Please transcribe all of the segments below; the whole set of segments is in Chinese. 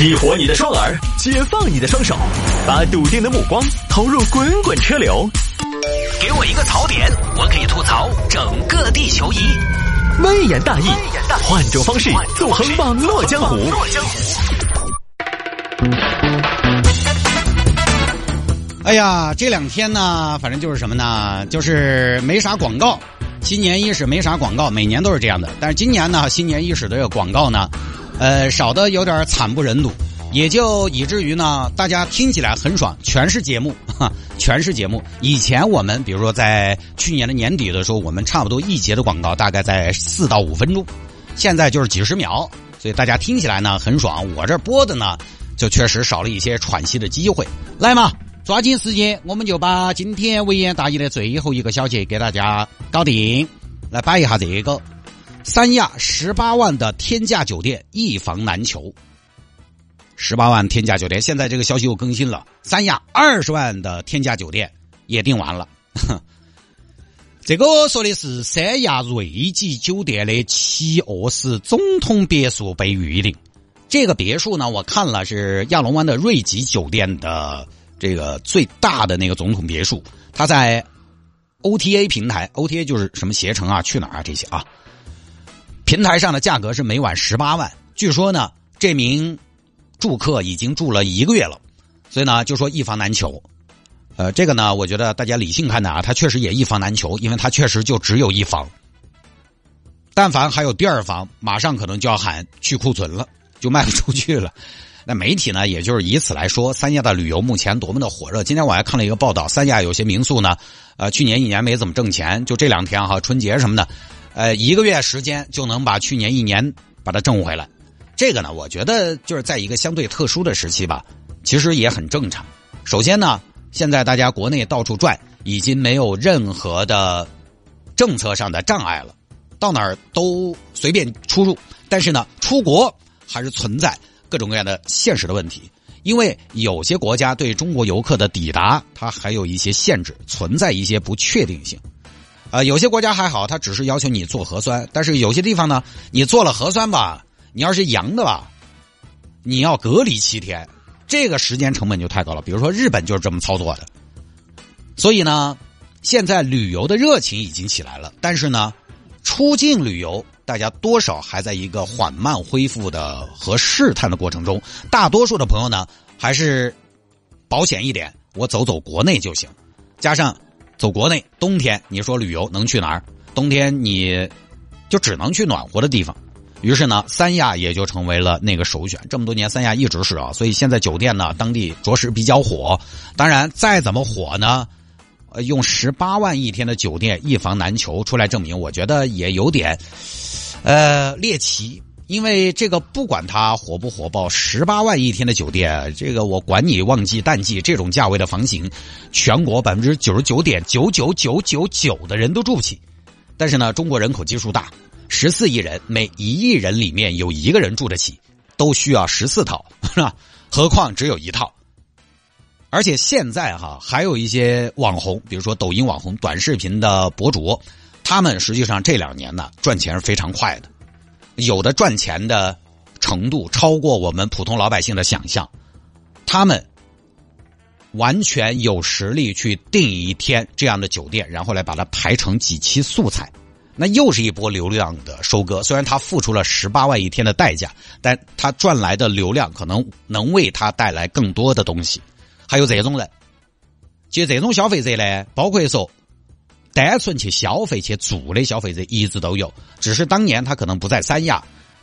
激活你的双耳，解放你的双手，把笃定的目光投入滚滚车流。给我一个槽点，我可以吐槽整个地球仪。微言大义，换种方式纵横网络江湖。哎呀，这两天呢，反正就是什么呢？就是没啥广告。新年伊始没啥广告，每年都是这样的。但是今年呢，新年伊始的这个广告呢。呃，少的有点惨不忍睹，也就以至于呢，大家听起来很爽，全是节目，哈，全是节目。以前我们比如说在去年的年底的时候，我们差不多一节的广告大概在四到五分钟，现在就是几十秒，所以大家听起来呢很爽。我这播的呢，就确实少了一些喘息的机会。来嘛，抓紧时间，我们就把今天微言大义的最后一个小节给大家搞定，来摆一下这个。三亚十八万的天价酒店一房难求，十八万天价酒店，现在这个消息又更新了，三亚二十万的天价酒店也订完了。这个说的是三亚瑞吉酒店的七卧室总统别墅被预定。这个别墅呢，我看了是亚龙湾的瑞吉酒店的这个最大的那个总统别墅，它在 OTA 平台，OTA 就是什么携程啊、去哪儿啊这些啊。平台上的价格是每晚十八万，据说呢，这名住客已经住了一个月了，所以呢，就说一房难求。呃，这个呢，我觉得大家理性看待啊，他确实也一房难求，因为他确实就只有一房。但凡还有第二房，马上可能就要喊去库存了，就卖不出去了。那媒体呢，也就是以此来说，三亚的旅游目前多么的火热。今天我还看了一个报道，三亚有些民宿呢，呃，去年一年没怎么挣钱，就这两天哈，春节什么的。呃，一个月时间就能把去年一年把它挣回来，这个呢，我觉得就是在一个相对特殊的时期吧，其实也很正常。首先呢，现在大家国内到处转，已经没有任何的政策上的障碍了，到哪儿都随便出入。但是呢，出国还是存在各种各样的现实的问题，因为有些国家对中国游客的抵达，它还有一些限制，存在一些不确定性。呃，有些国家还好，他只是要求你做核酸，但是有些地方呢，你做了核酸吧，你要是阳的吧，你要隔离七天，这个时间成本就太高了。比如说日本就是这么操作的，所以呢，现在旅游的热情已经起来了，但是呢，出境旅游大家多少还在一个缓慢恢复的和试探的过程中，大多数的朋友呢还是保险一点，我走走国内就行，加上。走国内，冬天你说旅游能去哪儿？冬天你就只能去暖和的地方。于是呢，三亚也就成为了那个首选。这么多年，三亚一直是啊，所以现在酒店呢，当地着实比较火。当然，再怎么火呢，呃用十八万一天的酒店一房难求出来证明，我觉得也有点呃猎奇。因为这个不管它火不火爆，十八万一天的酒店，这个我管你旺季淡季，这种价位的房型，全国百分之九十九点九九九九九的人都住不起。但是呢，中国人口基数大，十四亿人，每一亿人里面有一个人住得起，都需要十四套，是吧？何况只有一套。而且现在哈，还有一些网红，比如说抖音网红、短视频的博主，他们实际上这两年呢，赚钱是非常快的。有的赚钱的程度超过我们普通老百姓的想象，他们完全有实力去订一天这样的酒店，然后来把它排成几期素材，那又是一波流量的收割。虽然他付出了十八万一天的代价，但他赚来的流量可能能为他带来更多的东西。还有这种人，其实这种消费者呢，包括说。单纯去消费去住的消费者一直都有，只是当年他可能不在三亚。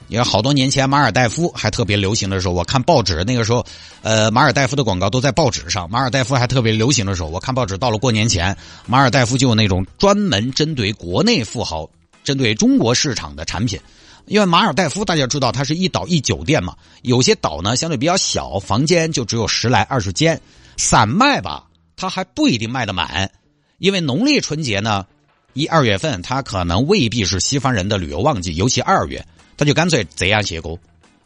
因为好多年前马尔代夫还特别流行的时候，我看报纸那个时候，呃，马尔代夫的广告都在报纸上。马尔代夫还特别流行的时候，我看报纸到了过年前，马尔代夫就有那种专门针对国内富豪、针对中国市场的产品。因为马尔代夫大家知道，它是一岛一酒店嘛，有些岛呢相对比较小，房间就只有十来二十间，散卖吧，它还不一定卖得满。因为农历春节呢，一二月份，它可能未必是西方人的旅游旺季，尤其二月，他就干脆这样结果，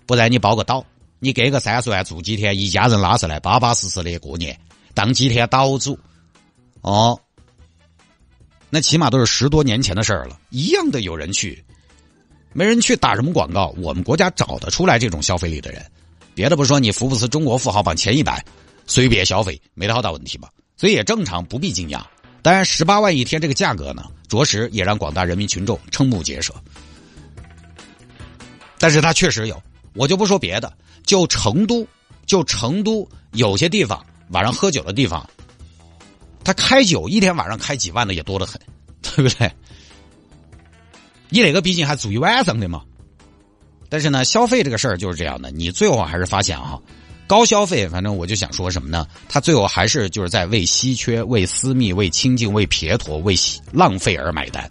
不然你包个岛，你给个三十万住几天，一家人拉上来，巴巴适适的过年，当几天岛主，哦，那起码都是十多年前的事儿了，一样的有人去，没人去打什么广告，我们国家找得出来这种消费力的人，别的不说，你福布斯中国富豪榜前一百，随便消费没得好大问题吧？所以也正常，不必惊讶。当然，十八万一天这个价格呢，着实也让广大人民群众瞠目结舌。但是它确实有，我就不说别的，就成都，就成都有些地方晚上喝酒的地方，他开酒一天晚上开几万的也多得很，对不对？你那个毕竟还住一晚上的嘛。但是呢，消费这个事儿就是这样的，你最后还是发现啊。高消费，反正我就想说什么呢？他最后还是就是在为稀缺、为私密、为清净、为撇脱、为浪费而买单。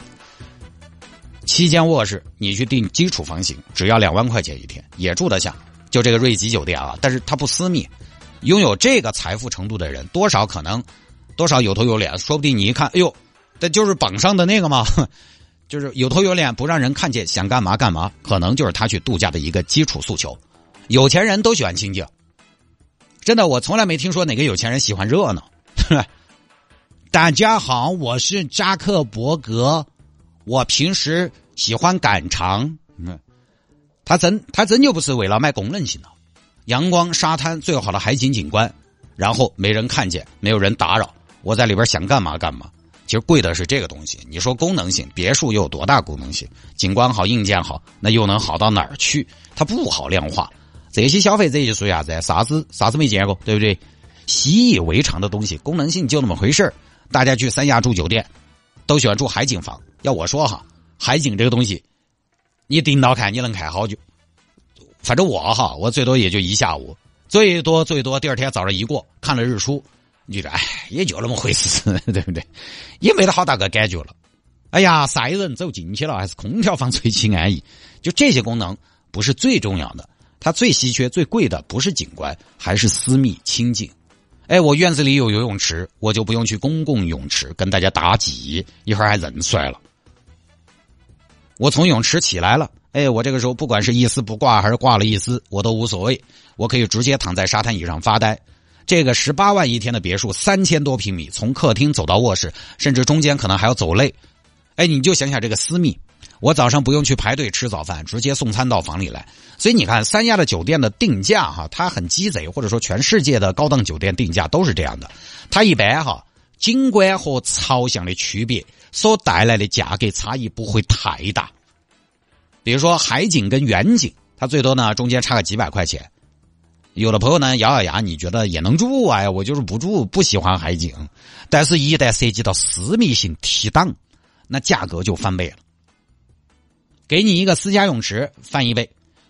七间卧室，你去订基础房型，只要两万块钱一天，也住得下。就这个瑞吉酒店啊，但是它不私密。拥有这个财富程度的人，多少可能多少有头有脸，说不定你一看，哎呦，这就是榜上的那个吗？就是有头有脸，不让人看见，想干嘛干嘛，可能就是他去度假的一个基础诉求。有钱人都喜欢清静。真的，我从来没听说哪个有钱人喜欢热闹。大家好，我是扎克伯格，我平时喜欢赶场。嗯，他真他真就不是为了卖功能性的，阳光、沙滩、最好的海景景观，然后没人看见，没有人打扰，我在里边想干嘛干嘛。其实贵的是这个东西。你说功能性，别墅又有多大功能性？景观好，硬件好，那又能好到哪儿去？它不好量化。这些消费者就属于啥子？啥子啥子没见过，对不对？习以为常的东西，功能性就那么回事大家去三亚住酒店，都喜欢住海景房。要我说哈，海景这个东西，你盯到看，你能看好久？反正我哈，我最多也就一下午，最多最多第二天早上一过，看了日出，你觉得哎，也就那么回事，对不对？也没得好大个感觉了。哎呀，晒人走进去了，还是空调房吹起安逸。就这些功能不是最重要的。它最稀缺、最贵的不是景观，还是私密清净。哎，我院子里有游泳池，我就不用去公共泳池跟大家打挤，一会儿还认出来了。我从泳池起来了，哎，我这个时候不管是一丝不挂还是挂了一丝，我都无所谓，我可以直接躺在沙滩椅上发呆。这个十八万一天的别墅，三千多平米，从客厅走到卧室，甚至中间可能还要走累。哎，你就想想这个私密。我早上不用去排队吃早饭，直接送餐到房里来。所以你看，三亚的酒店的定价哈，它很鸡贼，或者说全世界的高档酒店定价都是这样的。它一般哈，景观和朝向的区别所带来的价格差异不会太大。比如说海景跟远景，它最多呢中间差个几百块钱。有的朋友呢咬咬牙，你觉得也能住哎，我就是不住，不喜欢海景。但是，一旦涉及到私密性提档，那价格就翻倍了。给你一个私家泳池，翻一倍；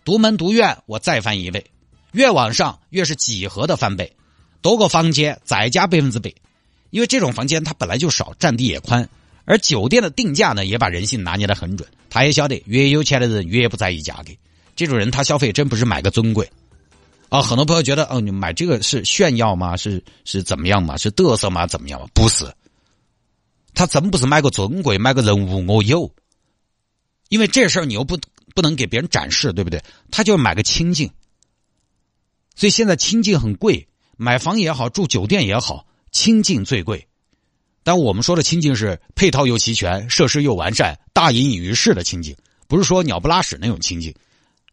独门独院，我再翻一倍。越往上越是几何的翻倍，多个房间再加百分之百。因为这种房间它本来就少，占地也宽，而酒店的定价呢也把人性拿捏的很准。他也晓得越有钱的人越不在意价格，这种人他消费真不是买个尊贵啊。很多朋友觉得哦，你买这个是炫耀吗？是是怎么样吗？是嘚瑟吗？怎么样吗？不是，他真不是买个尊贵，买个人物我有。因为这事儿你又不不能给别人展示，对不对？他就买个清净，所以现在清净很贵，买房也好，住酒店也好，清净最贵。但我们说的清净是配套又齐全，设施又完善，大隐隐于市的清净，不是说鸟不拉屎那种清净。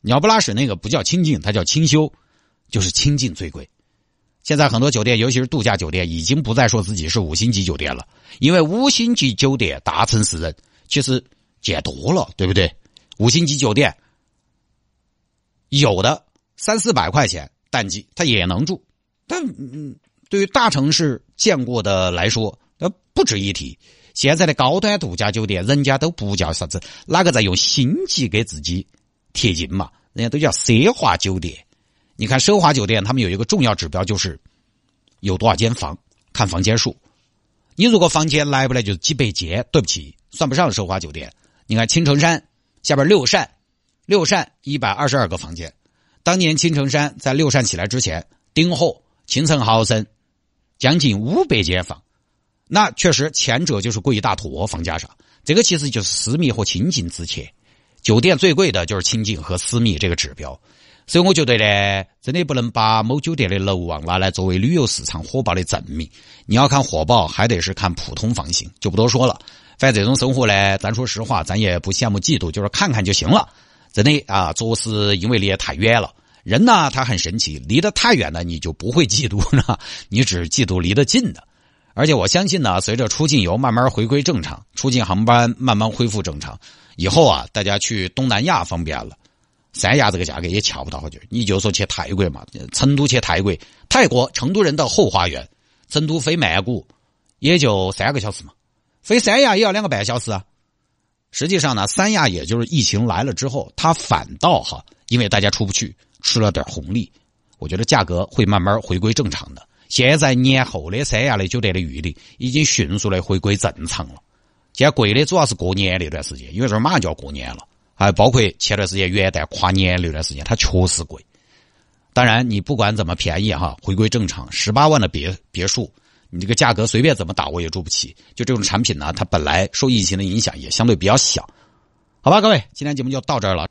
鸟不拉屎那个不叫清净，它叫清修，就是清净最贵。现在很多酒店，尤其是度假酒店，已经不再说自己是五星级酒店了，因为五星级酒店大城市人其实。见多了，对不对？五星级酒店有的三四百块钱淡季，他也能住。但嗯，对于大城市见过的来说，呃，不值一提。现在的高端度假酒店，人家都不叫啥子，哪个在用星级给自己贴金嘛？人家都叫奢华酒店。你看奢华酒店，他们有一个重要指标，就是有多少间房，看房间数。你如果房间来不来就是几百间，对不起，算不上奢华酒店。你看青城山下边六扇，六扇一百二十二个房间。当年青城山在六扇起来之前，丁火青城豪森将近五百间房，那确实前者就是贵一大坨，房价上这个其实就是私密和清净之前。酒店最贵的就是清净和私密这个指标，所以我觉得呢，真的不能把某酒店的楼王拿来作为旅游市场火爆的证明。你要看火爆，还得是看普通房型，就不多说了。反正这种生活呢，咱说实话，咱也不羡慕嫉妒，就是看看就行了。真的啊，做事因为离得太远了，人呢，他很神奇，离得太远呢，你就不会嫉妒了，你只嫉妒离得近的。而且我相信呢，随着出境游慢慢回归正常，出境航班慢慢恢复正常，以后啊，大家去东南亚方便了。三亚这个价格也瞧不到好久，你就说去泰国嘛，成都去泰国，泰国成都人的后花园，成都飞曼谷也就三个小时嘛，飞三亚也要两个半小时啊。实际上呢，三亚也就是疫情来了之后，它反倒哈，因为大家出不去，吃了点红利，我觉得价格会慢慢回归正常的。现在年后的三亚的酒店的预订已经迅速的回归正常了。现在贵的主要是过年那段时间，因为这马上就要过年了，还包括前段时间元旦跨年那段时间，它确实贵。当然，你不管怎么便宜哈，回归正常，十八万的别别墅，你这个价格随便怎么打我也住不起。就这种产品呢，它本来受疫情的影响也相对比较小，好吧，各位，今天节目就到这儿了。